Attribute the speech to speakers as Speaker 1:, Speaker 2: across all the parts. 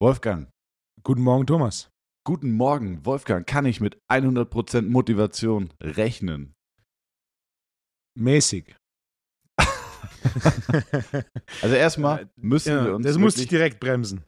Speaker 1: Wolfgang.
Speaker 2: Guten Morgen, Thomas.
Speaker 1: Guten Morgen, Wolfgang. Kann ich mit 100% Motivation rechnen?
Speaker 2: Mäßig.
Speaker 1: also erstmal müssen ja, wir uns.
Speaker 2: Das muss ich direkt bremsen.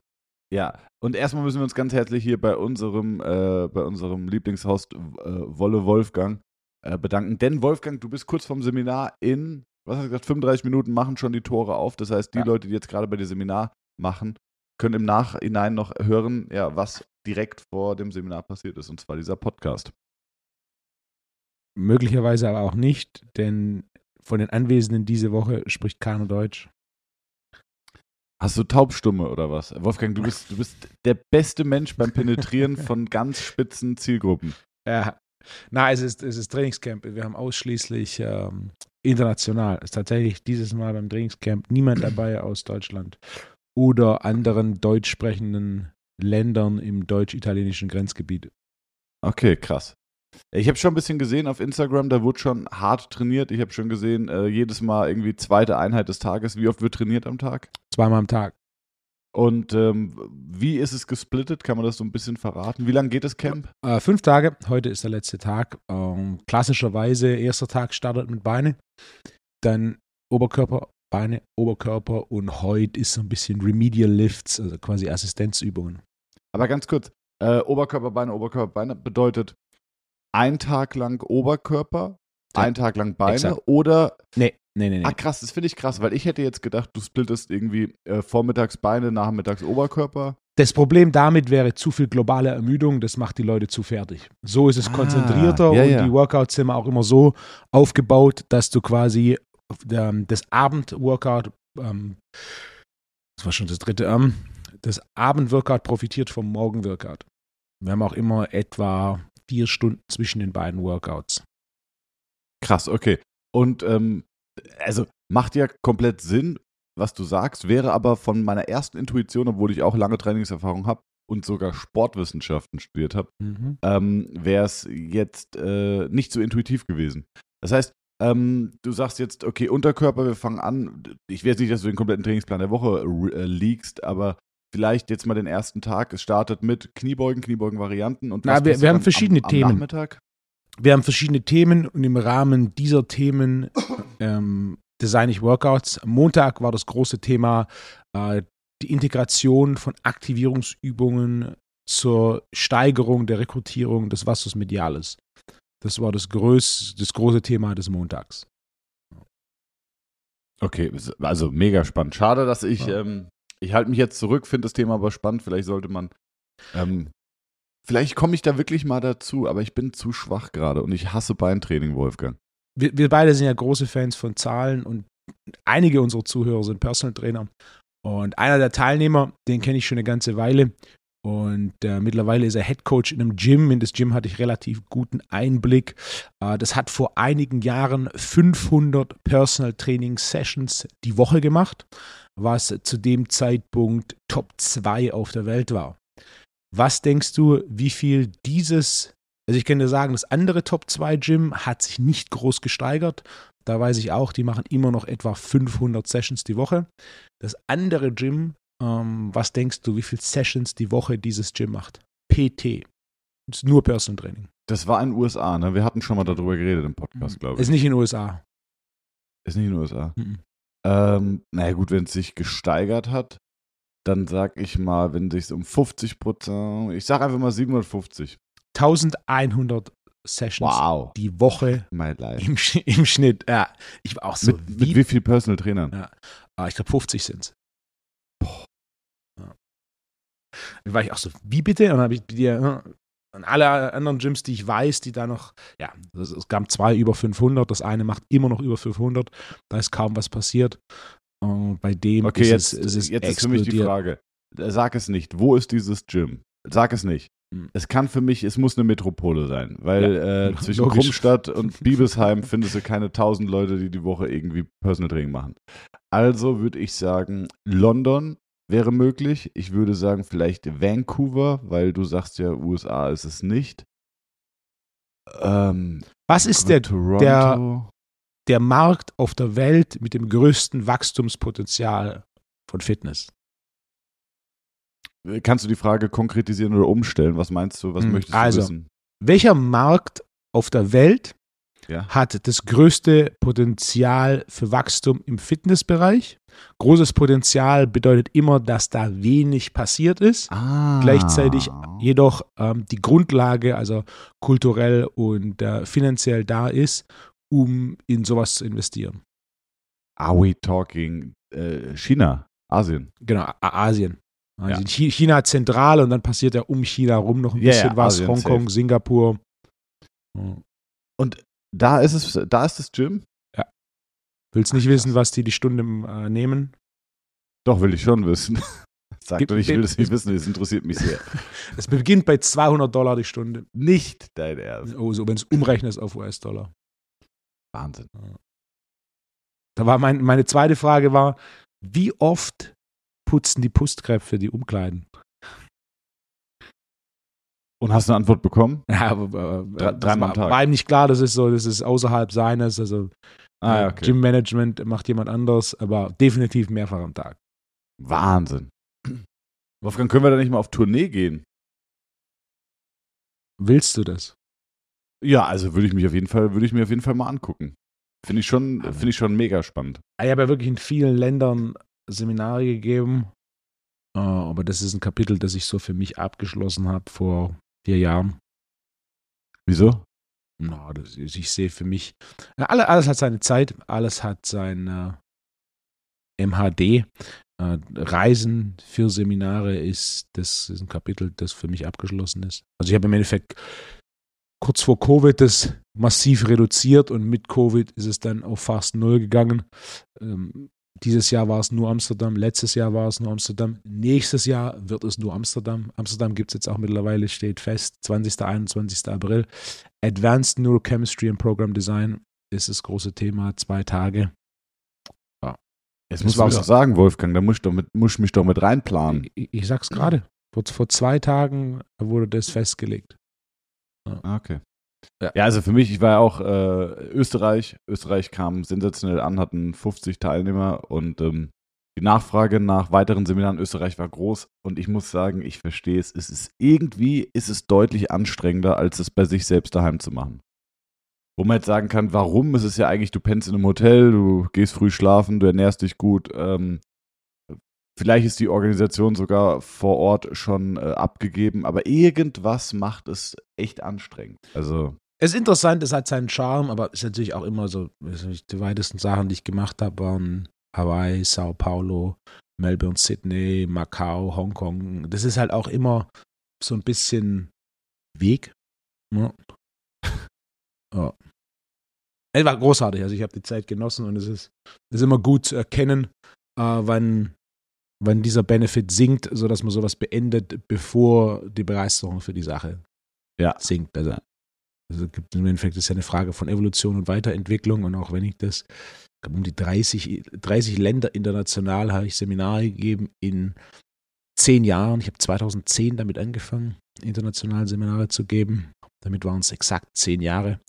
Speaker 1: Ja, und erstmal müssen wir uns ganz herzlich hier bei unserem, äh, bei unserem Lieblingshost äh, Wolle Wolfgang bedanken. Denn Wolfgang, du bist kurz vom Seminar in, was hast du gesagt, 35 Minuten machen schon die Tore auf. Das heißt, die ja. Leute, die jetzt gerade bei dir Seminar machen, können im Nachhinein noch hören, ja, was direkt vor dem Seminar passiert ist, und zwar dieser Podcast.
Speaker 2: Möglicherweise aber auch nicht, denn von den Anwesenden diese Woche spricht keiner Deutsch.
Speaker 1: Hast du Taubstumme oder was? Wolfgang, du bist, du bist der beste Mensch beim Penetrieren von ganz spitzen Zielgruppen.
Speaker 2: Ja. Na, es ist, es ist Trainingscamp. Wir haben ausschließlich ähm, international. Es ist tatsächlich dieses Mal beim Trainingscamp niemand dabei aus Deutschland oder anderen deutsch sprechenden Ländern im deutsch-italienischen Grenzgebiet.
Speaker 1: Okay, krass. Ich habe schon ein bisschen gesehen auf Instagram, da wurde schon hart trainiert. Ich habe schon gesehen, äh, jedes Mal irgendwie zweite Einheit des Tages. Wie oft wird trainiert am Tag?
Speaker 2: Zweimal am Tag.
Speaker 1: Und ähm, wie ist es gesplittet? Kann man das so ein bisschen verraten? Wie lange geht das Camp?
Speaker 2: Äh, fünf Tage. Heute ist der letzte Tag. Ähm, klassischerweise, erster Tag startet mit Beine, dann Oberkörper, Beine, Oberkörper und heute ist so ein bisschen Remedial Lifts, also quasi Assistenzübungen.
Speaker 1: Aber ganz kurz, äh, Oberkörper, Beine, Oberkörper, Beine bedeutet ein Tag lang Oberkörper, ja. ein Tag lang Beine Exakt. oder.
Speaker 2: Nee, nee, nee, nee.
Speaker 1: Ah, krass, das finde ich krass, weil ich hätte jetzt gedacht, du splittest irgendwie äh, vormittags Beine, nachmittags Oberkörper.
Speaker 2: Das Problem damit wäre zu viel globale Ermüdung, das macht die Leute zu fertig. So ist es ah, konzentrierter ja, und ja. die Workouts sind auch immer so aufgebaut, dass du quasi ähm, das Abend-Workout, ähm, das war schon das dritte, ähm, das Abend-Workout profitiert vom Morgen-Workout. Wir haben auch immer etwa vier Stunden zwischen den beiden Workouts.
Speaker 1: Krass, okay. Und ähm, also macht ja komplett Sinn, was du sagst, wäre aber von meiner ersten Intuition, obwohl ich auch lange Trainingserfahrung habe und sogar Sportwissenschaften studiert habe, mhm. ähm, wäre es jetzt äh, nicht so intuitiv gewesen. Das heißt, ähm, du sagst jetzt, okay, Unterkörper, wir fangen an. Ich weiß nicht, dass du den kompletten Trainingsplan der Woche äh, liegst, aber vielleicht jetzt mal den ersten Tag. Es startet mit Kniebeugen, Kniebeugen-Varianten und
Speaker 2: Na, wir, wir haben verschiedene am, am Themen. Nachmittag? Wir haben verschiedene Themen und im Rahmen dieser Themen ähm, designe ich Workouts. Am Montag war das große Thema äh, die Integration von Aktivierungsübungen zur Steigerung der Rekrutierung des Wassers Mediales. Das war das, größ, das große Thema des Montags.
Speaker 1: Okay, also mega spannend. Schade, dass ich, ja. ähm, ich halte mich jetzt zurück, finde das Thema aber spannend. Vielleicht sollte man, ähm, vielleicht komme ich da wirklich mal dazu, aber ich bin zu schwach gerade und ich hasse Beintraining, Wolfgang.
Speaker 2: Wir, wir beide sind ja große Fans von Zahlen und einige unserer Zuhörer sind Personal Trainer. Und einer der Teilnehmer, den kenne ich schon eine ganze Weile und äh, mittlerweile ist er Head Coach in einem Gym. In das Gym hatte ich relativ guten Einblick. Äh, das hat vor einigen Jahren 500 Personal Training Sessions die Woche gemacht, was zu dem Zeitpunkt Top 2 auf der Welt war. Was denkst du, wie viel dieses, also ich kann dir sagen, das andere Top 2 Gym hat sich nicht groß gesteigert. Da weiß ich auch, die machen immer noch etwa 500 Sessions die Woche. Das andere Gym ähm, was denkst du, wie viele Sessions die Woche dieses Gym macht? PT. Das ist nur Personal Training.
Speaker 1: Das war in den USA, ne? Wir hatten schon mal darüber geredet im Podcast, glaube ich.
Speaker 2: Ist nicht in den USA.
Speaker 1: Ist nicht in den USA. Mhm. Ähm, naja, gut, wenn es sich gesteigert hat, dann sag ich mal, wenn sich um 50 Prozent, ich sag einfach mal 750.
Speaker 2: 1100 Sessions
Speaker 1: wow.
Speaker 2: die Woche
Speaker 1: im,
Speaker 2: im, Schnitt. Ja, ich war auch so.
Speaker 1: Mit wie, mit wie viel Personal Trainern?
Speaker 2: Ja, ah, ich glaube 50 sind es. Da war ich auch so, wie bitte? Und dann habe ich dir ne, an alle anderen Gyms, die ich weiß, die da noch, ja, es gab zwei über 500, das eine macht immer noch über 500, da ist kaum was passiert. Und bei dem
Speaker 1: okay, ist jetzt, es, es jetzt ist für mich die Frage, sag es nicht, wo ist dieses Gym? Sag es nicht. Hm. Es kann für mich, es muss eine Metropole sein, weil ja, äh, zwischen Krummstadt und Biebesheim findest du keine tausend Leute, die die Woche irgendwie Personal Training machen. Also würde ich sagen, London wäre möglich. Ich würde sagen, vielleicht Vancouver, weil du sagst ja, USA ist es nicht.
Speaker 2: Ähm, Was ist der, der, der Markt auf der Welt mit dem größten Wachstumspotenzial von Fitness?
Speaker 1: Kannst du die Frage konkretisieren oder umstellen? Was meinst du? Was
Speaker 2: Hm,
Speaker 1: möchtest
Speaker 2: also,
Speaker 1: du wissen?
Speaker 2: Welcher Markt auf der Welt
Speaker 1: Ja.
Speaker 2: hat das größte Potenzial für Wachstum im Fitnessbereich? Großes Potenzial bedeutet immer, dass da wenig passiert ist.
Speaker 1: Ah.
Speaker 2: Gleichzeitig jedoch ähm, die Grundlage, also kulturell und äh, finanziell da ist, um in sowas zu investieren.
Speaker 1: Are we talking äh, China, Asien?
Speaker 2: Genau, Asien. Also
Speaker 1: Ja.
Speaker 2: in Chi- China zentral und dann passiert ja um China rum noch ein
Speaker 1: Ja,
Speaker 2: bisschen
Speaker 1: ja,
Speaker 2: was.
Speaker 1: Asien
Speaker 2: Hongkong,
Speaker 1: safe.
Speaker 2: Singapur. Ja.
Speaker 1: Und da ist es, da ist das Gym?
Speaker 2: Willst nicht
Speaker 1: Ach,
Speaker 2: wissen, was die die Stunde äh, nehmen?
Speaker 1: Doch, will ich schon wissen. Sag doch nicht, ich will das nicht wissen, das interessiert mich sehr.
Speaker 2: Es beginnt bei 200 Dollar die Stunde.
Speaker 1: nicht dein Ernst.
Speaker 2: Oh, so wenn es umrechnest auf US-Dollar.
Speaker 1: Wahnsinn.
Speaker 2: Da war mein, meine zweite Frage war, wie oft putzen die Pustkräfte die Umkleiden?
Speaker 1: Und hast du eine Antwort bekommen?
Speaker 2: Ja, aber, äh,
Speaker 1: dreimal am Tag.
Speaker 2: war ihm nicht klar, das ist so, das ist außerhalb seines, also
Speaker 1: Ah, ja,
Speaker 2: äh,
Speaker 1: okay.
Speaker 2: Gym-Management macht jemand anders, aber definitiv mehrfach am Tag.
Speaker 1: Wahnsinn. Wolfgang, können wir da nicht mal auf Tournee gehen?
Speaker 2: Willst du das?
Speaker 1: Ja, also würde ich mich auf jeden Fall, würde ich mir auf jeden Fall mal angucken. Finde ich schon,
Speaker 2: Aber-
Speaker 1: finde ich schon mega spannend.
Speaker 2: Ich habe ja wirklich in vielen Ländern Seminare gegeben, äh, aber das ist ein Kapitel, das ich so für mich abgeschlossen habe vor vier Jahren.
Speaker 1: Wieso?
Speaker 2: Na, das ist, ich sehe für mich, ja, alle, alles hat seine Zeit, alles hat sein äh, MHD. Äh, Reisen für Seminare ist, das ist ein Kapitel, das für mich abgeschlossen ist. Also ich habe im Endeffekt kurz vor Covid das massiv reduziert und mit Covid ist es dann auf fast null gegangen. Ähm, dieses Jahr war es nur Amsterdam, letztes Jahr war es nur Amsterdam, nächstes Jahr wird es nur Amsterdam. Amsterdam gibt es jetzt auch mittlerweile, steht fest, 20. 21. April. Advanced Neurochemistry and Program Design ist das große Thema, zwei Tage.
Speaker 1: Jetzt
Speaker 2: Das
Speaker 1: musst du doch sagen, Wolfgang, da muss mit, muss ich mich doch mit reinplanen.
Speaker 2: Ich, ich sag's gerade, vor, vor zwei Tagen wurde das festgelegt.
Speaker 1: Ah, Okay.
Speaker 2: Ja.
Speaker 1: Ja. also für mich, ich war ja auch äh, Österreich. Österreich kam sensationell an, hatten 50 Teilnehmer und ähm, die Nachfrage nach weiteren Seminaren in Österreich war groß und ich muss sagen, ich verstehe es. Es ist irgendwie ist es deutlich anstrengender, als es bei sich selbst daheim zu machen. Wo man jetzt sagen kann, warum? Es ist ja eigentlich, du pennst in einem Hotel, du gehst früh schlafen, du ernährst dich gut. Ähm, vielleicht ist die Organisation sogar vor Ort schon äh, abgegeben, aber irgendwas macht es echt anstrengend. Also,
Speaker 2: Es ist interessant, es hat seinen Charme, aber es ist natürlich auch immer so, die weitesten Sachen, die ich gemacht habe, waren Hawaii, Sao Paulo, Melbourne, Sydney, Macau, Hongkong. Das ist halt auch immer so ein bisschen Weg. Ja. ja. Es war großartig, also ich habe die Zeit genossen und es ist, es ist immer gut zu erkennen, äh, wann, wann dieser Benefit sinkt, sodass man sowas beendet, bevor die Begeisterung für die Sache
Speaker 1: Ja.
Speaker 2: sinkt. Also, also gibt im Endeffekt ist ja eine Frage von Evolution und Weiterentwicklung und auch wenn ich das, ich glaube um die 30, 30 Länder international habe ich Seminare gegeben in zehn Jahren. Ich habe 2010 damit angefangen, international Seminare zu geben. Damit waren es exakt zehn Jahre,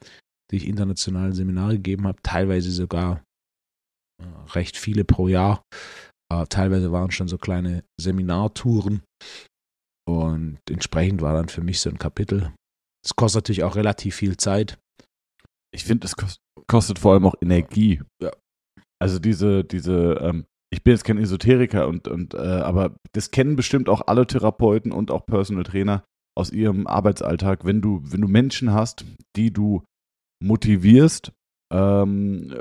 Speaker 2: die ich international Seminare gegeben habe, teilweise sogar äh, recht viele pro Jahr. Äh, teilweise waren es schon so kleine Seminartouren. Und entsprechend war dann für mich so ein Kapitel. Es kostet natürlich auch relativ viel Zeit.
Speaker 1: ich finde, es kost, kostet vor allem auch Energie.
Speaker 2: Ja.
Speaker 1: Also diese, diese, ähm, ich bin jetzt kein Esoteriker und, und äh, aber das kennen bestimmt auch alle Therapeuten und auch Personal Trainer aus ihrem Arbeitsalltag, wenn du, wenn du Menschen hast, die du motivierst, ähm,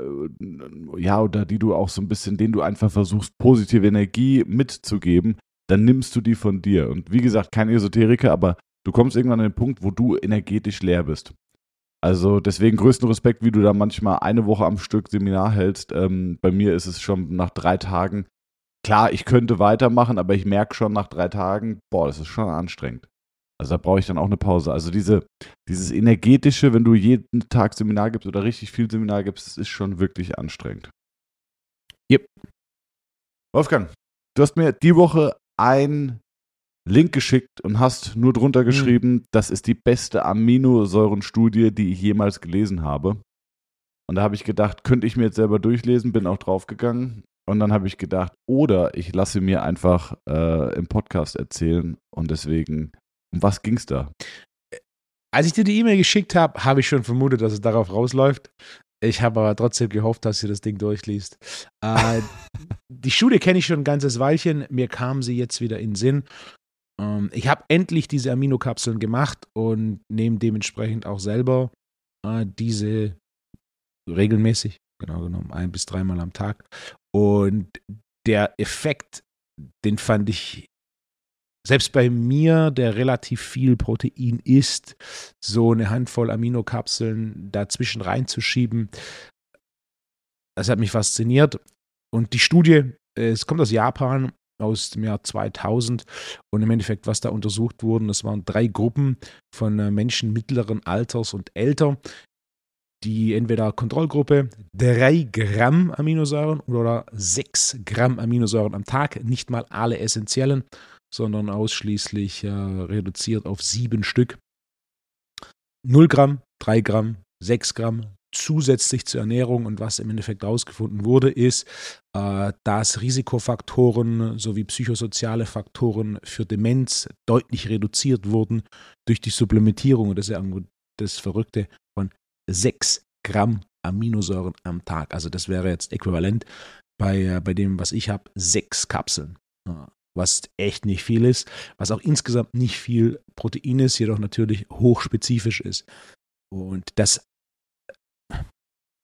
Speaker 1: äh, ja, oder die du auch so ein bisschen, denen du einfach versuchst, positive Energie mitzugeben, dann nimmst du die von dir. Und wie gesagt, kein Esoteriker, aber du kommst irgendwann an den Punkt, wo du energetisch leer bist. Also deswegen größten Respekt, wie du da manchmal eine Woche am Stück Seminar hältst. Ähm, bei mir ist es schon nach drei Tagen. Klar, ich könnte weitermachen, aber ich merke schon nach drei Tagen, boah, das ist schon anstrengend. Also da brauche ich dann auch eine Pause. Also diese, dieses energetische, wenn du jeden Tag Seminar gibst oder richtig viel Seminar gibst, das ist schon wirklich anstrengend.
Speaker 2: Yep.
Speaker 1: Wolfgang, du hast mir die Woche ein Link geschickt und hast nur drunter geschrieben, das ist die beste Aminosäurenstudie, die ich jemals gelesen habe. Und da habe ich gedacht, könnte ich mir jetzt selber durchlesen, bin auch draufgegangen. Und dann habe ich gedacht, oder ich lasse mir einfach äh, im Podcast erzählen. Und deswegen, um was ging es da?
Speaker 2: Als ich dir die E-Mail geschickt habe, habe ich schon vermutet, dass es darauf rausläuft. Ich habe aber trotzdem gehofft, dass sie das Ding durchliest. Äh, die Schule kenne ich schon ein ganzes Weilchen. Mir kam sie jetzt wieder in den Sinn. Ähm, ich habe endlich diese Aminokapseln gemacht und nehme dementsprechend auch selber äh, diese regelmäßig, genau genommen, ein bis dreimal am Tag. Und der Effekt, den fand ich selbst bei mir, der relativ viel Protein isst, so eine Handvoll Aminokapseln dazwischen reinzuschieben, das hat mich fasziniert. Und die Studie, es kommt aus Japan, aus dem Jahr 2000 und im Endeffekt, was da untersucht wurden, das waren drei Gruppen von äh, Menschen mittleren Alters und älter, die entweder Kontrollgruppe 3 Gramm Aminosäuren oder 6 Gramm Aminosäuren am Tag, nicht mal alle essentiellen, sondern ausschließlich äh, reduziert auf 7 Stück. 0 Gramm, 3 Gramm, 6 Gramm zusätzlich zur Ernährung und was im Endeffekt herausgefunden wurde, ist, äh, dass Risikofaktoren sowie psychosoziale Faktoren für Demenz deutlich reduziert wurden durch die Supplementierung. Das ist ja das Verrückte von 6 Gramm Aminosäuren am Tag. Also das wäre jetzt äquivalent bei, äh, bei dem, was ich habe, sechs Kapseln. Was echt nicht viel ist, was auch insgesamt nicht viel Protein ist, jedoch natürlich hochspezifisch ist. Und das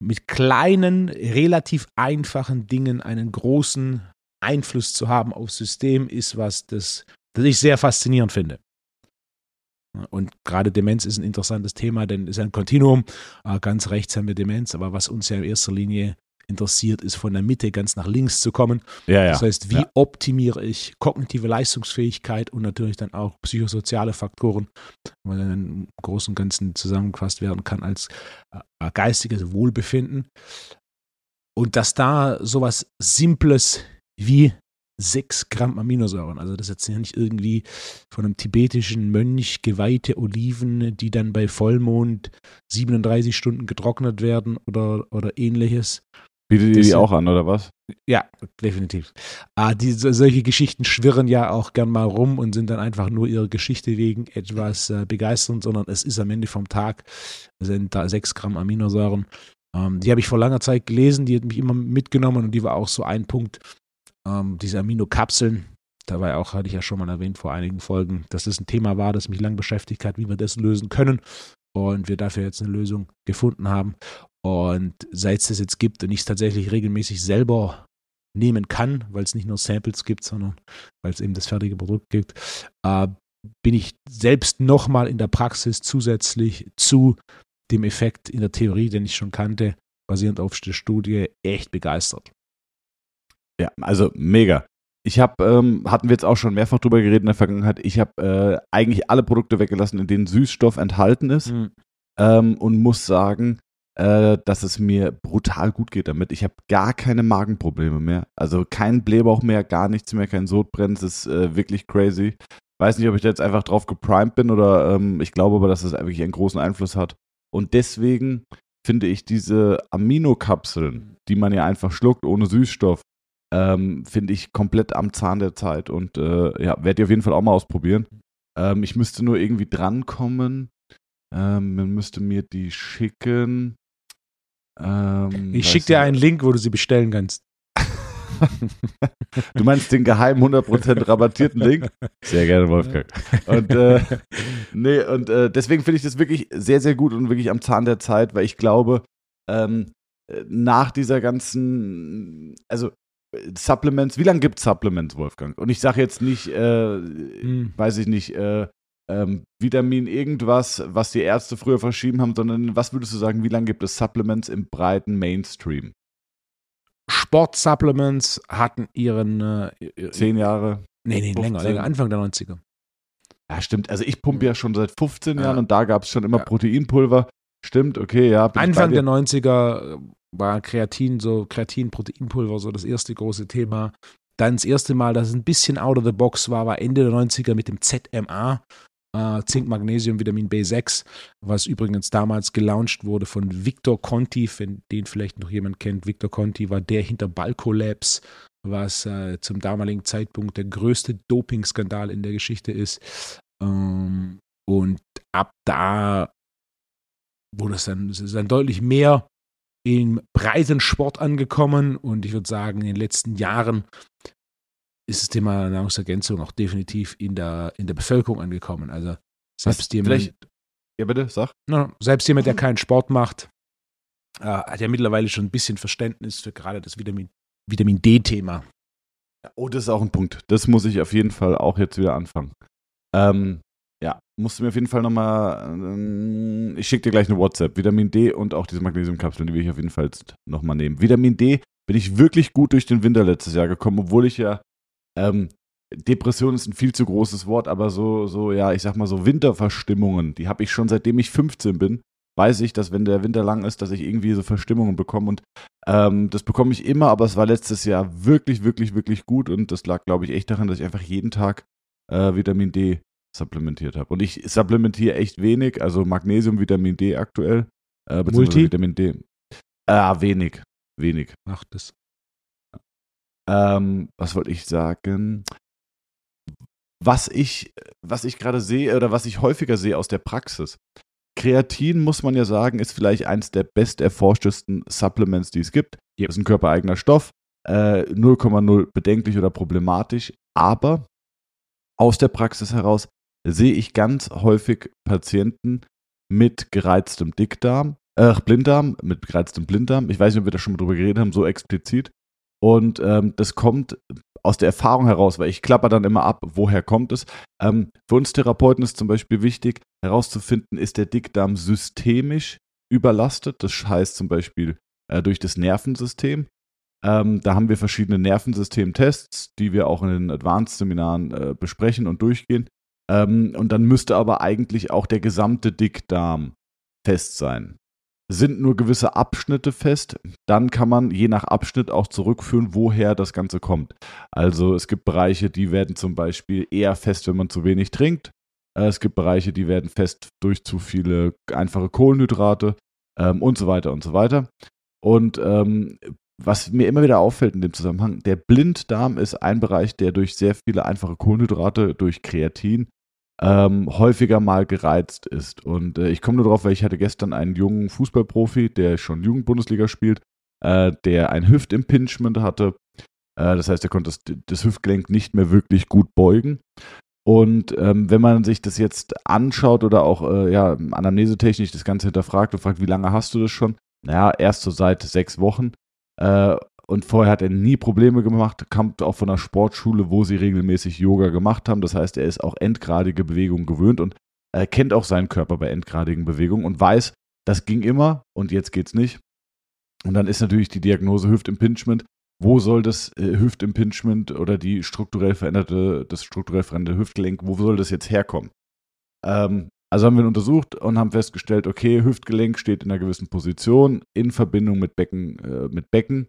Speaker 2: mit kleinen, relativ einfachen Dingen einen großen Einfluss zu haben aufs System, ist was, das, das ich sehr faszinierend finde. Und gerade Demenz ist ein interessantes Thema, denn es ist ein Kontinuum. Äh, ganz rechts haben wir Demenz, aber was uns ja in erster Linie interessiert, ist von der Mitte ganz nach links zu kommen.
Speaker 1: Ja, ja.
Speaker 2: Das heißt, wie
Speaker 1: ja.
Speaker 2: optimiere ich kognitive Leistungsfähigkeit und natürlich dann auch psychosoziale Faktoren, weil dann im Großen und Ganzen zusammengefasst werden kann als äh, geistiges Wohlbefinden. Und dass da sowas Simples wie 6 Gramm Aminosäuren. Also das ist jetzt nicht irgendwie von einem tibetischen Mönch geweihte Oliven, die dann bei Vollmond 37 Stunden getrocknet werden oder, oder ähnliches.
Speaker 1: Bietet ihr die auch an, oder was?
Speaker 2: Ja, definitiv. Ah, die, solche Geschichten schwirren ja auch gern mal rum und sind dann einfach nur ihrer Geschichte wegen etwas äh, begeisternd, sondern es ist am Ende vom Tag, sind da 6 Gramm Aminosäuren. Ähm, die habe ich vor langer Zeit gelesen, die hat mich immer mitgenommen und die war auch so ein Punkt, ähm, diese Aminokapseln, dabei auch, hatte ich ja schon mal erwähnt vor einigen Folgen, dass das ein Thema war, das mich lang beschäftigt hat, wie wir das lösen können. Und wir dafür jetzt eine Lösung gefunden haben. Und seit es das jetzt gibt und ich es tatsächlich regelmäßig selber nehmen kann, weil es nicht nur Samples gibt, sondern weil es eben das fertige Produkt gibt, äh, bin ich selbst nochmal in der Praxis zusätzlich zu dem Effekt in der Theorie, den ich schon kannte, basierend auf der Studie, echt begeistert.
Speaker 1: Ja, also mega. Ich habe, ähm, hatten wir jetzt auch schon mehrfach drüber geredet in der Vergangenheit, ich habe äh, eigentlich alle Produkte weggelassen, in denen Süßstoff enthalten ist mhm. ähm, und muss sagen, äh, dass es mir brutal gut geht damit. Ich habe gar keine Magenprobleme mehr, also kein Blähbauch mehr, gar nichts mehr, kein Sodbrennen, es ist äh, wirklich crazy. Weiß nicht, ob ich da jetzt einfach drauf geprimed bin oder ähm, ich glaube aber, dass es wirklich einen großen Einfluss hat. Und deswegen finde ich diese Aminokapseln, die man ja einfach schluckt ohne Süßstoff, ähm, Finde ich komplett am Zahn der Zeit und äh, ja, werde ich auf jeden Fall auch mal ausprobieren. Ähm, ich müsste nur irgendwie drankommen. Ähm, man müsste mir die schicken.
Speaker 2: Ähm, ich schicke dir einen Link, wo du sie bestellen kannst.
Speaker 1: du meinst den geheimen 100% rabattierten Link? Sehr gerne, Wolfgang. Und, äh, nee, und äh, deswegen finde ich das wirklich sehr, sehr gut und wirklich am Zahn der Zeit, weil ich glaube, ähm, äh, nach dieser ganzen, also Supplements, wie lange gibt es Supplements, Wolfgang? Und ich sage jetzt nicht, äh, hm. weiß ich nicht, äh, ähm, Vitamin irgendwas, was die Ärzte früher verschrieben haben, sondern was würdest du sagen, wie lange gibt es Supplements im breiten Mainstream?
Speaker 2: Sportsupplements hatten ihren
Speaker 1: äh, zehn Jahre.
Speaker 2: Nee, nee, länger, länger, Anfang der 90er.
Speaker 1: Ja, stimmt. Also ich pumpe ja schon seit 15 Jahren und da gab es schon immer ja. Proteinpulver. Stimmt, okay, ja.
Speaker 2: Anfang der 90er war Kreatin, so Kreatin-Proteinpulver, so das erste große Thema. Dann das erste Mal, dass es ein bisschen out of the box war, war Ende der 90er mit dem ZMA. Äh, Zink, Magnesium, Vitamin B6, was übrigens damals gelauncht wurde von Victor Conti, wenn den vielleicht noch jemand kennt. Victor Conti war der hinter Balco Labs, was äh, zum damaligen Zeitpunkt der größte Dopingskandal in der Geschichte ist. Ähm, und ab da wurde es dann, es dann deutlich mehr im breiten Sport angekommen und ich würde sagen, in den letzten Jahren ist das Thema Nahrungsergänzung auch definitiv in der, in der Bevölkerung angekommen. Also selbst jemand,
Speaker 1: ja bitte, sag.
Speaker 2: Na, selbst jemand, der keinen Sport macht, äh, hat ja mittlerweile schon ein bisschen Verständnis für gerade das Vitamin, Vitamin D-Thema.
Speaker 1: Oh, das ist auch ein Punkt. Das muss ich auf jeden Fall auch jetzt wieder anfangen. Ähm, ja, musst du mir auf jeden Fall nochmal, äh, ich schicke dir gleich eine WhatsApp. Vitamin D und auch diese Magnesiumkapseln, die will ich auf jeden Fall jetzt nochmal nehmen. Vitamin D bin ich wirklich gut durch den Winter letztes Jahr gekommen, obwohl ich ja, ähm, Depression ist ein viel zu großes Wort, aber so, so, ja, ich sag mal so Winterverstimmungen, die habe ich schon seitdem ich 15 bin. Weiß ich, dass wenn der Winter lang ist, dass ich irgendwie so Verstimmungen bekomme und ähm, das bekomme ich immer, aber es war letztes Jahr wirklich, wirklich, wirklich gut und das lag, glaube ich, echt daran, dass ich einfach jeden Tag äh, Vitamin D supplementiert habe. Und ich supplementiere echt wenig, also Magnesium, Vitamin D aktuell.
Speaker 2: Äh, Multi?
Speaker 1: Vitamin D. Ah, wenig. Wenig.
Speaker 2: Macht es.
Speaker 1: Ähm, was wollte ich sagen? Was ich, was ich gerade sehe oder was ich häufiger sehe aus der Praxis. Kreatin, muss man ja sagen, ist vielleicht eins der best erforschtesten Supplements, die es gibt. Yep. Das ist ein körpereigener Stoff, 0,0 äh, bedenklich oder problematisch, aber aus der Praxis heraus sehe ich ganz häufig Patienten mit gereiztem Dickdarm, äh, Blinddarm, mit gereiztem Blinddarm. Ich weiß nicht, ob wir da schon mal drüber geredet haben, so explizit. Und ähm, das kommt aus der Erfahrung heraus, weil ich klapper dann immer ab, woher kommt es. Ähm, für uns Therapeuten ist zum Beispiel wichtig, herauszufinden, ist der Dickdarm systemisch überlastet. Das heißt zum Beispiel äh, durch das Nervensystem. Ähm, da haben wir verschiedene Nervensystemtests, die wir auch in den Advanced-Seminaren äh, besprechen und durchgehen. Ähm, und dann müsste aber eigentlich auch der gesamte Dickdarm fest sein. Sind nur gewisse Abschnitte fest, dann kann man je nach Abschnitt auch zurückführen, woher das Ganze kommt. Also es gibt Bereiche, die werden zum Beispiel eher fest, wenn man zu wenig trinkt. Äh, es gibt Bereiche, die werden fest durch zu viele einfache Kohlenhydrate ähm, und so weiter und so weiter. Und ähm, was mir immer wieder auffällt in dem Zusammenhang, der Blinddarm ist ein Bereich, der durch sehr viele einfache Kohlenhydrate, durch Kreatin ähm, häufiger mal gereizt ist. Und äh, ich komme nur drauf, weil ich hatte gestern einen jungen Fußballprofi, der schon Jugendbundesliga spielt, äh, der ein Hüftimpingement hatte. Äh, das heißt, er konnte das, das, Hüftgelenk nicht mehr wirklich gut beugen. Und ähm, wenn man sich das jetzt anschaut oder auch äh, ja, anamnesetechnisch das Ganze hinterfragt und fragt, wie lange hast du das schon? Naja, erst so seit sechs Wochen. Und vorher hat er nie Probleme gemacht, kam auch von einer Sportschule, wo sie regelmäßig Yoga gemacht haben. Das heißt, er ist auch endgradige Bewegungen gewöhnt und er kennt auch seinen Körper bei endgradigen Bewegungen und weiß, das ging immer und jetzt geht's nicht. Und dann ist natürlich die Diagnose Hüftimpingement. Wo soll das äh, Hüftimpingement oder die strukturell veränderte, das strukturell veränderte Hüftgelenk, wo soll das jetzt herkommen? Ähm, also haben wir ihn untersucht und haben festgestellt, okay, Hüftgelenk steht in einer gewissen Position in Verbindung mit Becken, äh, mit Becken.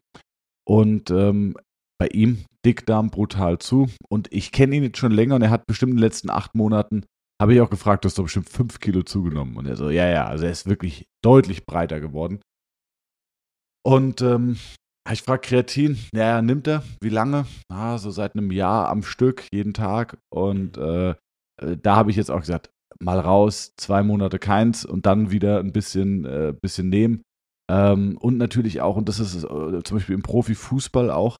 Speaker 1: Und ähm, bei ihm Dickdarm brutal zu. Und ich kenne ihn jetzt schon länger und er hat bestimmt in den letzten acht Monaten, habe ich auch gefragt, du hast doch bestimmt fünf Kilo zugenommen. Und er so, ja, ja, also er ist wirklich deutlich breiter geworden. Und ähm, ich frage Kreatin, ja, ja, nimmt er? Wie lange? Ah, so seit einem Jahr am Stück, jeden Tag. Und äh, äh da habe ich jetzt auch gesagt, mal raus, zwei Monate keins und dann wieder ein bisschen, äh, bisschen nehmen. Ähm, und natürlich auch, und das ist äh, zum Beispiel im Profifußball auch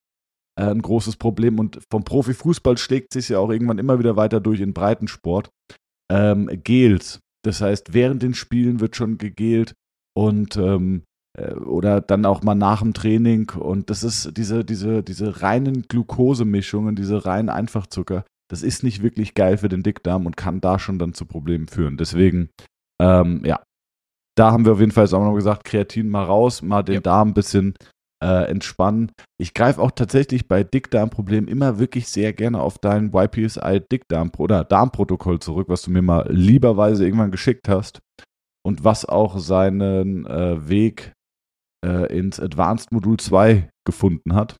Speaker 1: äh, ein großes Problem. Und vom Profifußball schlägt sich ja auch irgendwann immer wieder weiter durch in Breitensport. Ähm, Gels. Das heißt, während den Spielen wird schon gegelt und ähm, äh, oder dann auch mal nach dem Training. Und das ist diese, diese, diese reinen Glukosemischungen, diese reinen Einfachzucker, das ist nicht wirklich geil für den Dickdarm und kann da schon dann zu Problemen führen. Deswegen, ähm, ja, da haben wir auf jeden Fall jetzt auch noch gesagt, Kreatin mal raus, mal den ja. Darm ein bisschen äh, entspannen. Ich greife auch tatsächlich bei Dickdarmproblemen immer wirklich sehr gerne auf dein YPSI Dickdarm oder Darmprotokoll zurück, was du mir mal lieberweise irgendwann geschickt hast und was auch seinen äh, Weg äh, ins Advanced Modul 2 gefunden hat.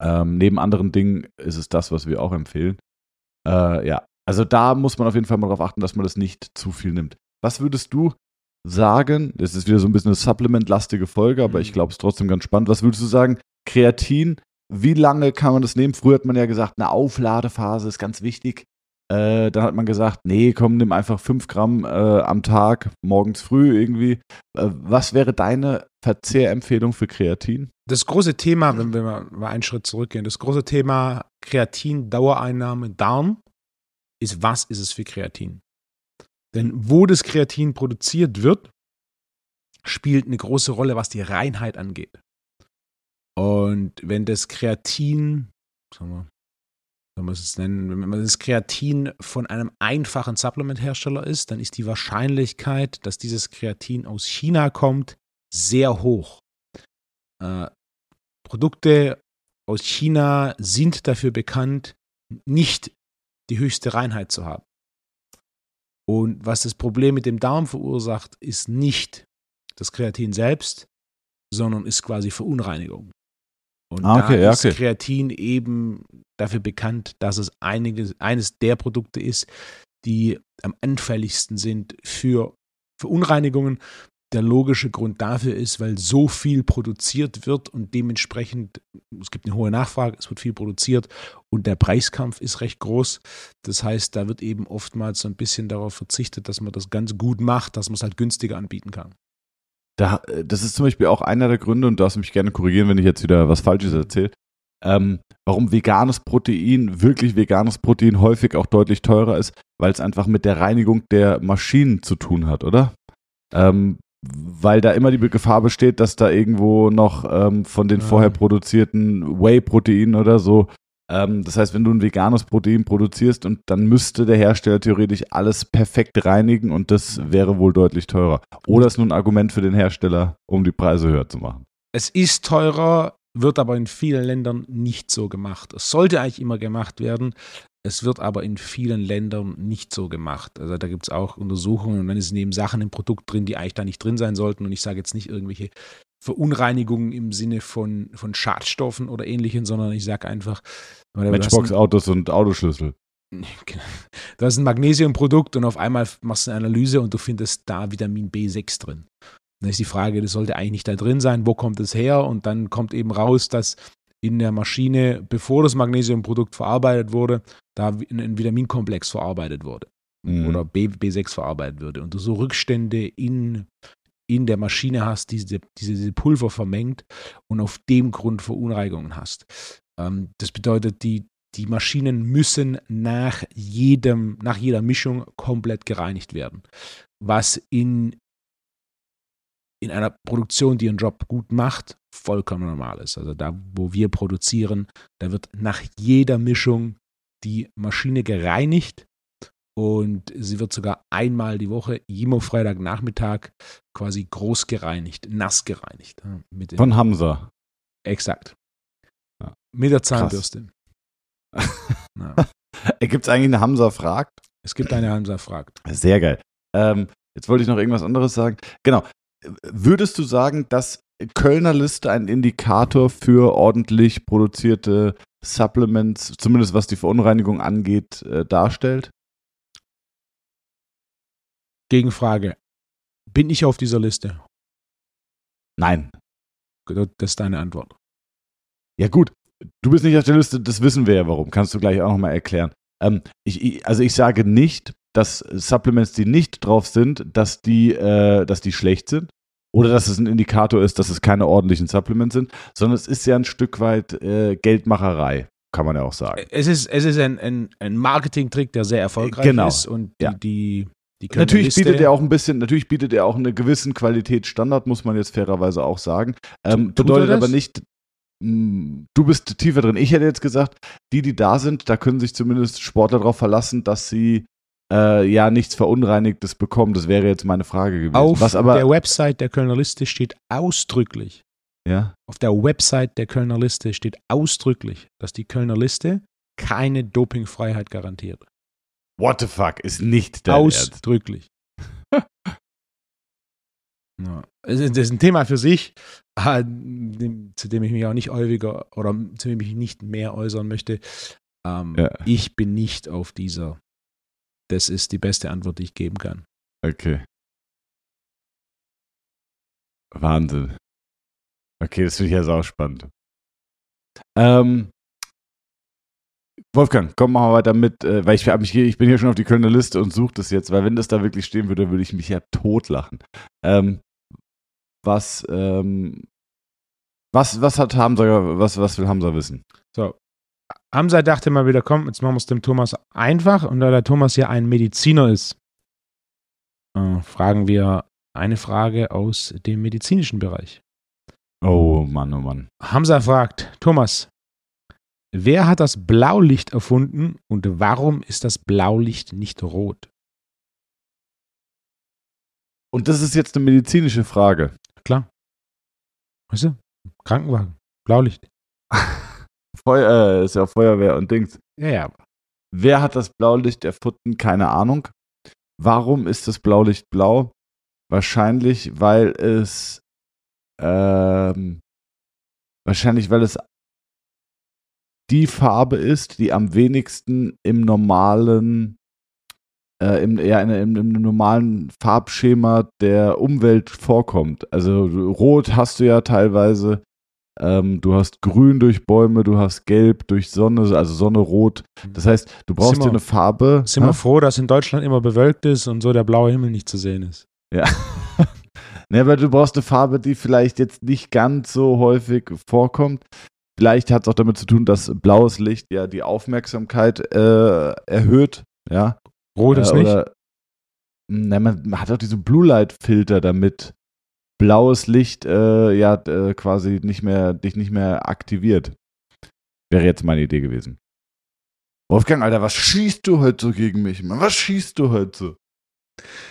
Speaker 1: Ähm, neben anderen Dingen ist es das, was wir auch empfehlen. Äh, ja, Also da muss man auf jeden Fall mal darauf achten, dass man das nicht zu viel nimmt. Was würdest du sagen, das ist wieder so ein bisschen eine Supplement-lastige Folge, aber ich
Speaker 2: Mhm.
Speaker 1: glaube, es ist trotzdem ganz spannend. Was würdest du sagen, Kreatin, wie lange kann man das nehmen? Früher hat man ja gesagt, eine Aufladephase ist ganz wichtig. Äh, dann hat man gesagt, nee, komm, nimm einfach 5 Gramm äh, am Tag, morgens früh irgendwie. Äh, was wäre deine Verzehrempfehlung für Kreatin?
Speaker 2: Das große Thema, wenn wir mal mal einen Schritt zurückgehen, das große Thema Kreatin, Dauereinnahme, Darm, ist, was ist es für Kreatin? Denn wo das Kreatin produziert wird, spielt eine große Rolle, was die Reinheit angeht. Und wenn das Kreatin, sagen wir, soll man es nennen, wenn das Kreatin von einem einfachen Supplement-Hersteller ist, dann ist die Wahrscheinlichkeit, dass dieses Kreatin aus China kommt, sehr hoch. Äh, Produkte aus China sind dafür bekannt, nicht die höchste Reinheit zu haben. Und was das Problem mit dem Darm verursacht, ist nicht das Kreatin selbst, sondern ist quasi Verunreinigung. Und
Speaker 1: Ah, okay,
Speaker 2: da ist
Speaker 1: okay.
Speaker 2: Kreatin eben dafür bekannt, dass es einige, eines der Produkte ist, die am anfälligsten sind für Verunreinigungen. Der logische Grund dafür ist, weil so viel produziert wird und dementsprechend, es gibt eine hohe Nachfrage, es wird viel produziert und der Preiskampf ist recht groß. Das heißt, da wird eben oftmals so ein bisschen darauf verzichtet, dass man das ganz gut macht, dass man es halt günstiger anbieten kann.
Speaker 1: Da, äh, das ist zum Beispiel auch einer der Gründe, und du darfst mich gerne korrigieren, wenn ich jetzt wieder was Falsches erzähle, ähm, warum veganes Protein, wirklich veganes Protein häufig auch deutlich teurer ist, weil es einfach mit der Reinigung der Maschinen zu tun hat, oder? Ähm, weil da immer die Gefahr besteht, dass da irgendwo noch ähm, von den
Speaker 2: Ja.
Speaker 1: vorher produzierten Whey-Proteinen oder so, ähm, das heißt, wenn du ein veganes Protein produzierst und dann müsste der Hersteller theoretisch alles perfekt reinigen und das wäre wohl deutlich teurer. Oder ist nur ein Argument für den Hersteller, um die Preise höher zu machen.
Speaker 2: Es ist teurer, wird aber in vielen Ländern nicht so gemacht. Es sollte eigentlich immer gemacht werden. Es wird aber in vielen Ländern nicht so gemacht. Also da gibt es auch Untersuchungen und dann ist neben Sachen im Produkt drin, die eigentlich da nicht drin sein sollten. Und ich sage jetzt nicht irgendwelche Verunreinigungen im Sinne von, von Schadstoffen oder ähnlichem, sondern ich sage einfach,
Speaker 1: Matchbox-Autos und Autoschlüssel.
Speaker 2: Genau. Du hast ein Magnesiumprodukt und auf einmal machst du eine Analyse und du findest da Vitamin B6 drin. Dann ist die Frage, das sollte eigentlich nicht da drin sein, wo kommt es her? Und dann kommt eben raus, dass in der Maschine, bevor das Magnesiumprodukt verarbeitet wurde, da ein Vitaminkomplex verarbeitet wurde
Speaker 1: Mhm.
Speaker 2: oder B, B6 verarbeitet würde und du so Rückstände in, in der Maschine hast, die diese, diese, diese Pulver vermengt und auf dem Grund Verunreinigungen hast. Ähm, das bedeutet, die, die Maschinen müssen nach, jedem, nach jeder Mischung komplett gereinigt werden. Was in, in einer Produktion, die ihren Job gut macht, vollkommen normal ist. Also da, wo wir produzieren, da wird nach jeder Mischung die Maschine gereinigt und sie wird sogar einmal die Woche, immer Freitagnachmittag, quasi groß gereinigt, nass gereinigt. Mit
Speaker 1: Von Hamza.
Speaker 2: exakt.
Speaker 1: Ja.
Speaker 2: Mit der Zahnbürste. Ja.
Speaker 1: Gibt es eigentlich eine Hamza fragt?
Speaker 2: Es gibt eine Hansa fragt.
Speaker 1: Sehr geil. Ähm, jetzt wollte ich noch irgendwas anderes sagen. Genau. Würdest du sagen, dass Kölner Liste ein Indikator für ordentlich produzierte Supplements, zumindest was die Verunreinigung angeht, äh, darstellt?
Speaker 2: Gegenfrage. Bin ich auf dieser Liste?
Speaker 1: Nein.
Speaker 2: Das ist deine Antwort.
Speaker 1: Ja, gut. Du bist nicht auf der Liste, das wissen wir ja warum. Kannst du gleich auch nochmal erklären. Ähm, ich, ich, also ich sage nicht, dass Supplements, die nicht drauf sind, dass die, äh, dass die schlecht sind. Oder dass es ein Indikator ist, dass es keine ordentlichen Supplements sind, sondern es ist ja ein Stück weit äh, Geldmacherei, kann man ja auch sagen.
Speaker 2: Es ist, es ist ein, ein, ein Marketing-Trick, der sehr erfolgreich
Speaker 1: Genau.
Speaker 2: ist und die,
Speaker 1: Ja.
Speaker 2: die,
Speaker 1: Natürlich bietet er auch ein bisschen, natürlich bietet er auch einen gewissen Qualitätsstandard, muss man jetzt fairerweise auch sagen. Ähm, bedeutet aber nicht, mh, du bist tiefer drin. Ich hätte jetzt gesagt, die, die da sind, da können sich zumindest Sportler darauf verlassen, dass sie äh, ja nichts Verunreinigtes bekommen. Das wäre jetzt meine Frage gewesen.
Speaker 2: Auf
Speaker 1: Was aber,
Speaker 2: der Website der Kölner Liste steht ausdrücklich,
Speaker 1: ja,
Speaker 2: auf der Website der Kölner Liste steht ausdrücklich, dass die Kölner Liste keine Dopingfreiheit garantiert.
Speaker 1: what the fuck, ist nicht dein.
Speaker 2: Ausdrücklich. ja. Das ist ein Thema für sich, äh, zu dem ich mich auch nicht häufiger oder zu dem ich mich nicht mehr äußern möchte. Ähm,
Speaker 1: Ja.
Speaker 2: Ich bin nicht auf dieser Das ist die beste Antwort, die ich geben kann.
Speaker 1: Okay. Wahnsinn. Okay, das finde ich jetzt auch spannend. Ähm, Wolfgang, komm mal weiter mit, äh, weil ich, mich, ich bin hier schon auf die Kölner Liste und suche das jetzt, weil wenn das da wirklich stehen würde, würde ich mich ja totlachen. Ähm, was, ähm, was, was hat Hamza, was, was will Hamza wissen?
Speaker 2: So. Hamza dachte mal wieder, komm, jetzt machen wir es dem Thomas einfach. Und da der Thomas ja ein Mediziner ist, äh, fragen wir eine Frage aus dem medizinischen Bereich.
Speaker 1: Oh Mann, oh Mann.
Speaker 2: Hamza fragt, Thomas, wer hat das Blaulicht erfunden und warum ist das Blaulicht nicht rot?
Speaker 1: Und das ist jetzt eine medizinische Frage.
Speaker 2: Klar. Weißt du? Krankenwagen, Blaulicht.
Speaker 1: Feuer, äh, ist ja Feuerwehr und Dings.
Speaker 2: Ja, ja.
Speaker 1: Wer hat das Blaulicht erfunden? Keine Ahnung. Warum ist das Blaulicht blau? Wahrscheinlich, weil es ähm, wahrscheinlich, weil es die Farbe ist, die am wenigsten im normalen äh, im, ja, im, im, normalen Farbschema der Umwelt vorkommt. Also rot hast du ja teilweise, ähm, du hast grün durch Bäume, du hast gelb durch Sonne, also Sonne rot. Das heißt, du brauchst dir eine Farbe.
Speaker 2: Sind wir froh, dass in Deutschland immer bewölkt ist und so der blaue Himmel nicht zu sehen ist.
Speaker 1: Ja. ne, aber du brauchst eine Farbe, die vielleicht jetzt nicht ganz so häufig vorkommt. Vielleicht hat es auch damit zu tun, dass blaues Licht ja die Aufmerksamkeit äh, erhöht. Ja.
Speaker 2: Rotes äh, nicht?
Speaker 1: Na, man hat auch diesen Blue Light Filter, damit blaues Licht äh, ja äh, quasi nicht mehr dich nicht mehr aktiviert. Wäre jetzt meine Idee gewesen. Wolfgang, Alter, was schießt du heute so gegen mich, Mann? Was schießt du heute so?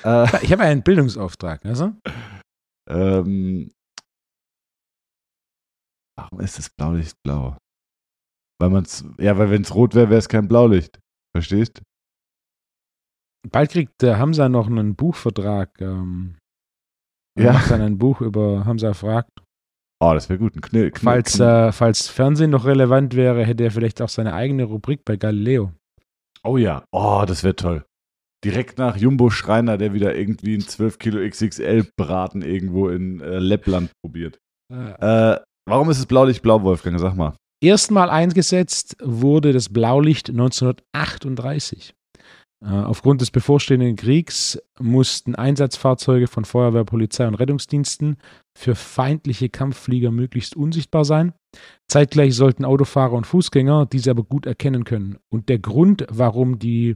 Speaker 2: Äh, ich habe einen Bildungsauftrag, also?
Speaker 1: Ähm, warum ist das Blaulicht blau? Weil man's, ja, weil wenn es rot wäre, wäre es kein Blaulicht. Verstehst?
Speaker 2: Bald kriegt der Hamza noch einen Buchvertrag. Ähm, ja. Macht dann ein Buch über Hamza fragt.
Speaker 1: Oh, das wäre gut. Ein Knill,
Speaker 2: Knill, falls, Knill. Äh, falls Fernsehen noch relevant wäre, hätte er vielleicht auch seine eigene Rubrik bei Galileo.
Speaker 1: Oh ja. Oh, das wäre toll. Direkt nach Jumbo Schreiner, der wieder irgendwie einen 12 Kilo XXL Braten irgendwo in äh, Leppland probiert. Äh, warum ist es Blaulicht blau, Wolfgang? Sag mal.
Speaker 2: Erstmal eingesetzt wurde das Blaulicht 1938. Äh, aufgrund des bevorstehenden Kriegs mussten Einsatzfahrzeuge von Feuerwehr, Polizei und Rettungsdiensten für feindliche Kampfflieger möglichst unsichtbar sein. Zeitgleich sollten Autofahrer und Fußgänger diese aber gut erkennen können. Und der Grund, warum die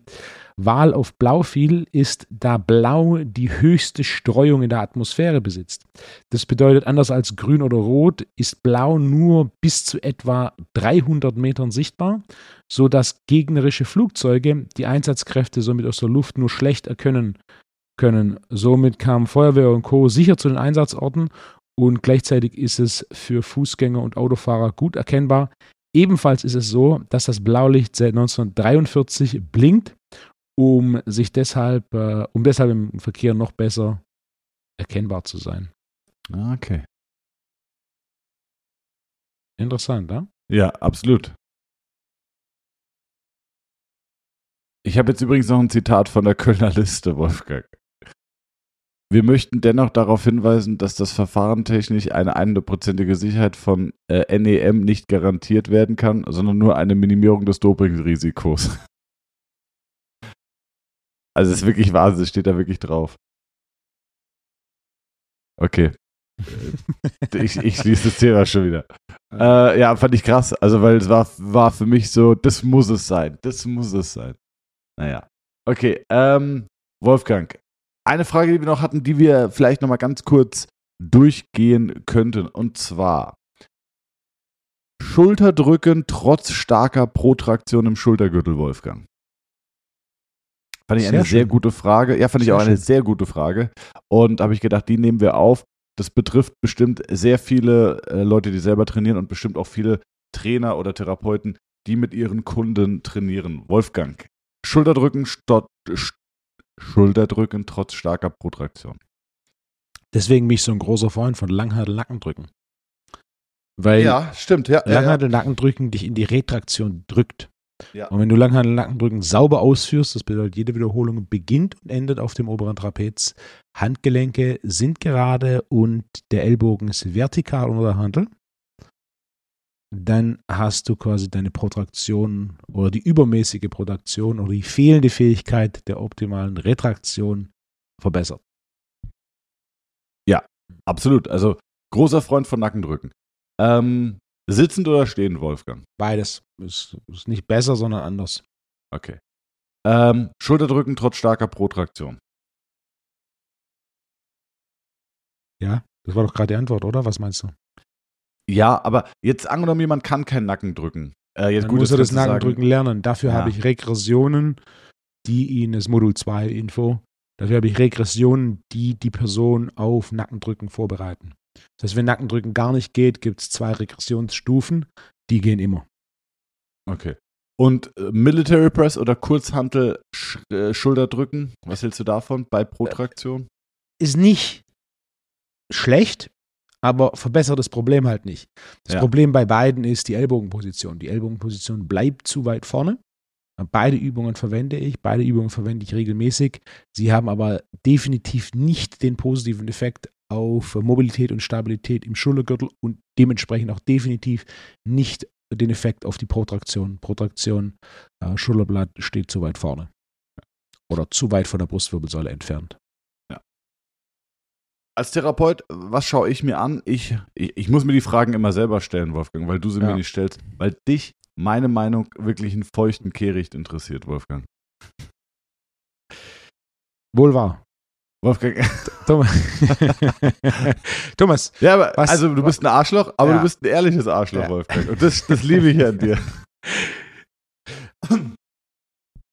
Speaker 2: Wahl auf Blau fiel, ist, da Blau die höchste Streuung in der Atmosphäre besitzt. Das bedeutet, anders als Grün oder Rot ist Blau nur bis zu etwa 300 Metern sichtbar, sodass gegnerische Flugzeuge die Einsatzkräfte somit aus der Luft nur schlecht erkennen können. Somit kamen Feuerwehr und Co. sicher zu den Einsatzorten und gleichzeitig ist es für Fußgänger und Autofahrer gut erkennbar. Ebenfalls ist es so, dass das Blaulicht seit 1943 blinkt, um sich deshalb, äh, um deshalb im Verkehr noch besser erkennbar zu sein.
Speaker 1: Ah, okay.
Speaker 2: Interessant, ja?
Speaker 1: Ja, absolut. Ich habe jetzt übrigens noch ein Zitat von der Kölner Liste, Wolfgang. Wir möchten dennoch darauf hinweisen, dass das Verfahren technisch eine 100%ige Sicherheit von äh, NEM nicht garantiert werden kann, sondern nur eine Minimierung des Dopingrisikos. Also es ist wirklich Wahnsinn, es steht da wirklich drauf. Okay. ich, ich schließe das Thema schon wieder. Äh, ja, fand ich krass. Also, weil es war, war für mich so, das muss es sein. Das muss es sein. Naja. Okay, ähm, Wolfgang, eine Frage, die wir noch hatten, die wir vielleicht noch mal ganz kurz durchgehen könnten. Und zwar Schulterdrücken trotz starker Protraktion im Schultergürtel, Wolfgang. Fand ich sehr eine schön. sehr gute Frage. Ja, fand sehr ich auch eine sehr gute Frage. Und habe ich gedacht, die nehmen wir auf. Das betrifft bestimmt sehr viele äh, Leute, die selber trainieren und bestimmt auch viele Trainer oder Therapeuten, die mit ihren Kunden trainieren. Wolfgang, Schulterdrücken Schulterdrücken trotz starker Protraktion.
Speaker 2: Deswegen bin ich so ein großer Freund von Langhantel-Nackendrücken. Weil
Speaker 1: ja, stimmt, ja.
Speaker 2: Langhantel-Nackendrücken dich in die Retraktion drückt. Ja. Und wenn du Langhandel-Nackendrücken sauber ausführst, das bedeutet, jede Wiederholung beginnt und endet auf dem oberen Trapez. Handgelenke sind gerade und der Ellbogen ist vertikal unter der Handel. Dann hast du quasi deine Protraktion oder die übermäßige Protraktion oder die fehlende Fähigkeit der optimalen Retraktion verbessert.
Speaker 1: Ja, absolut. Also großer Freund von Nackendrücken. Ähm, Sitzend oder stehend, Wolfgang?
Speaker 2: Beides. Ist, ist nicht besser, sondern anders.
Speaker 1: Okay. Ähm, Schulterdrücken trotz starker Protraktion.
Speaker 2: Ja, das war doch gerade die Antwort, oder? Was meinst du?
Speaker 1: Ja, aber jetzt angenommen, jemand kann kein Nacken drücken.
Speaker 2: Äh, jetzt Dann gut, muss er das Nackendrücken lernen. Dafür ja. habe ich Regressionen, die ihn, das Modul 2 Info, dafür habe ich Regressionen, die die Person auf Nackendrücken vorbereiten. Das heißt, wenn Nackendrücken gar nicht geht, gibt es zwei Regressionsstufen, die gehen immer.
Speaker 1: Okay. Und äh, Military Press oder Kurzhantel Sch äh, Schulterdrücken, was hältst du davon bei Protraktion?
Speaker 2: Ist nicht schlecht, aber verbessert das Problem halt nicht. Das ja. Problem bei beiden ist die Ellbogenposition. Die Ellbogenposition bleibt zu weit vorne. Beide Übungen verwende ich, beide Übungen verwende ich regelmäßig. Sie haben aber definitiv nicht den positiven Effekt auf Mobilität und Stabilität im Schultergürtel und dementsprechend auch definitiv nicht den Effekt auf die Protraktion. Protraktion, äh, Schulterblatt steht zu weit vorne. Oder zu weit von der Brustwirbelsäule entfernt.
Speaker 1: Als Therapeut, was schaue ich mir an? Ich, ich, ich, muss mir die Fragen immer selber stellen, Wolfgang, weil du sie ja. mir nicht stellst, weil dich meine Meinung wirklich einen feuchten Kehricht interessiert, Wolfgang.
Speaker 2: Wohl wahr.
Speaker 1: Wolfgang.
Speaker 2: Thomas. Thomas.
Speaker 1: Ja, aber, was, also du bist ein Arschloch, aber ja. du bist ein ehrliches Arschloch, ja. Wolfgang. Und das, das liebe ich an dir.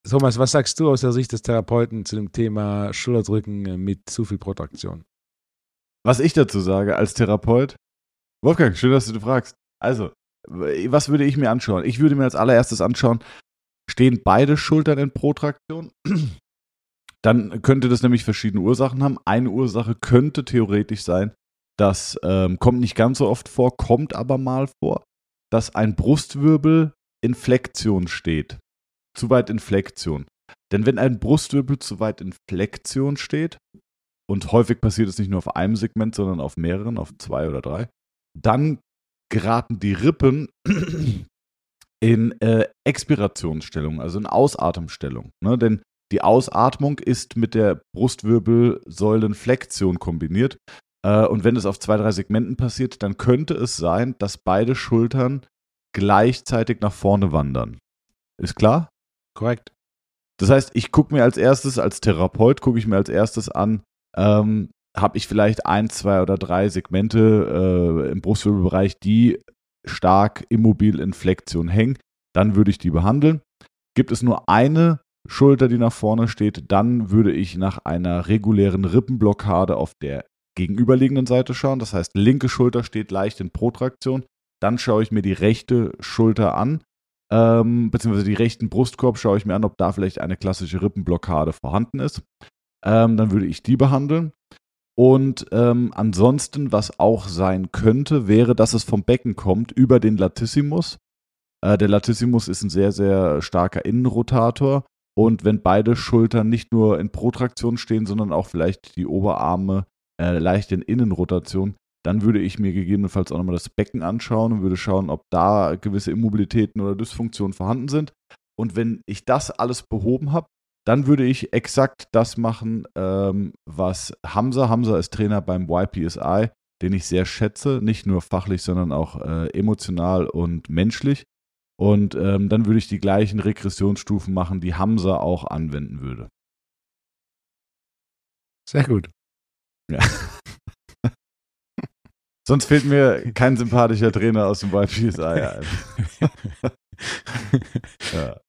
Speaker 2: Thomas, was sagst du aus der Sicht des Therapeuten zu dem Thema Schulterdrücken mit zu viel Protraktion?
Speaker 1: Was ich dazu sage als Therapeut? Wolfgang, schön, dass du fragst. Also, was würde ich mir anschauen? Ich würde mir als allererstes anschauen, stehen beide Schultern in Protraktion? dann könnte das nämlich verschiedene Ursachen haben. Eine Ursache könnte theoretisch sein, das ähm, kommt nicht ganz so oft vor, kommt aber mal vor, dass ein Brustwirbel in Flexion steht. Zu weit in Flexion. Denn wenn ein Brustwirbel zu weit in Flexion steht, und häufig passiert es nicht nur auf einem Segment, sondern auf mehreren, auf zwei oder drei, dann geraten die Rippen in äh, Expirationsstellung, also in Ausatemstellung. Ne? Denn die Ausatmung ist mit der Brustwirbelsäulenflexion kombiniert. Äh, und wenn es auf zwei, drei Segmenten passiert, dann könnte es sein, dass beide Schultern gleichzeitig nach vorne wandern. Ist klar?
Speaker 2: Korrekt.
Speaker 1: Das heißt, ich gucke mir als erstes, als Therapeut, gucke ich mir als erstes an, ähm, habe ich vielleicht ein, zwei oder drei Segmente äh, im Brustwirbelbereich, die stark immobil in Flexion hängen, dann würde ich die behandeln. Gibt es nur eine Schulter, die nach vorne steht, dann würde ich nach einer regulären Rippenblockade auf der gegenüberliegenden Seite schauen. Das heißt, linke Schulter steht leicht in Protraktion. Dann schaue ich mir die rechte Schulter an, ähm, beziehungsweise die rechten Brustkorb schaue ich mir an, ob da vielleicht eine klassische Rippenblockade vorhanden ist. Ähm, dann würde ich die behandeln. Und ähm, ansonsten, was auch sein könnte, wäre, dass es vom Becken kommt über den Latissimus. Äh, der Latissimus ist ein sehr, sehr starker Innenrotator und wenn beide Schultern nicht nur in Protraktion stehen, sondern auch vielleicht die Oberarme äh, leicht in Innenrotation, dann würde ich mir gegebenenfalls auch nochmal das Becken anschauen und würde schauen, ob da gewisse Immobilitäten oder Dysfunktionen vorhanden sind. Und wenn ich das alles behoben habe, dann würde ich exakt das machen, ähm, was Hamza, Hamza ist Trainer beim YPSI, den ich sehr schätze, nicht nur fachlich, sondern auch äh, emotional und menschlich. Und ähm, dann würde ich die gleichen Regressionsstufen machen, die Hamza auch anwenden würde.
Speaker 2: Sehr gut.
Speaker 1: Ja. Sonst fehlt mir kein sympathischer Trainer aus dem YPSI ja.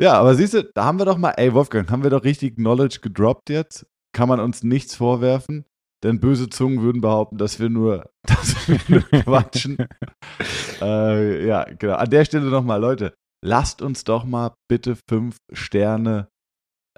Speaker 1: Ja, aber siehst du, da haben wir doch mal, ey Wolfgang, haben wir doch richtig Knowledge gedroppt jetzt? Kann man uns nichts vorwerfen? Denn böse Zungen würden behaupten, dass wir nur, dass wir nur quatschen. äh, ja, genau. An der Stelle nochmal, Leute, lasst uns doch mal bitte fünf Sterne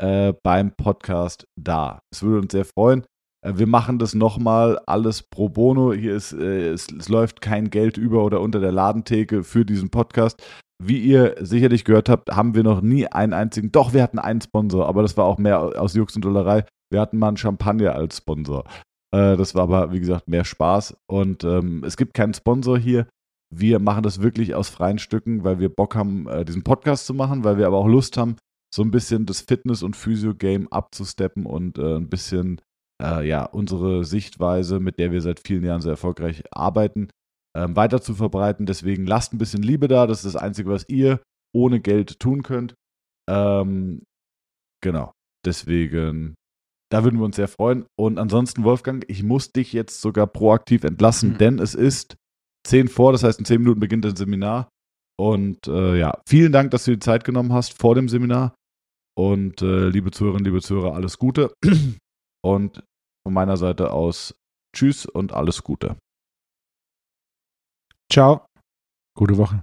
Speaker 1: äh, beim Podcast da. Es würde uns sehr freuen. Äh, wir machen das nochmal alles pro bono. Hier ist, äh, es, es läuft kein Geld über oder unter der Ladentheke für diesen Podcast. Wie ihr sicherlich gehört habt, haben wir noch nie einen einzigen, doch wir hatten einen Sponsor, aber das war auch mehr aus Jux und Dollerei. Wir hatten mal einen Champagner als Sponsor. Äh, das war aber, wie gesagt, mehr Spaß. Und ähm, es gibt keinen Sponsor hier. Wir machen das wirklich aus freien Stücken, weil wir Bock haben, äh, diesen Podcast zu machen, weil wir aber auch Lust haben, so ein bisschen das Fitness- und Physio-Game abzusteppen und äh, ein bisschen äh, ja, unsere Sichtweise, mit der wir seit vielen Jahren sehr erfolgreich arbeiten, ähm, weiter zu verbreiten. Deswegen lasst ein bisschen Liebe da. Das ist das Einzige, was ihr ohne Geld tun könnt. Ähm, genau. Deswegen, da würden wir uns sehr freuen. Und ansonsten, Wolfgang, ich muss dich jetzt sogar proaktiv entlassen, mhm. denn es ist 10 vor, das heißt, in 10 Minuten beginnt das Seminar. Und äh, ja, vielen Dank, dass du die Zeit genommen hast vor dem Seminar. Und äh, liebe Zuhörerinnen, liebe Zuhörer, alles Gute. Und von meiner Seite aus Tschüss und alles Gute.
Speaker 2: Ciao. Gute Woche.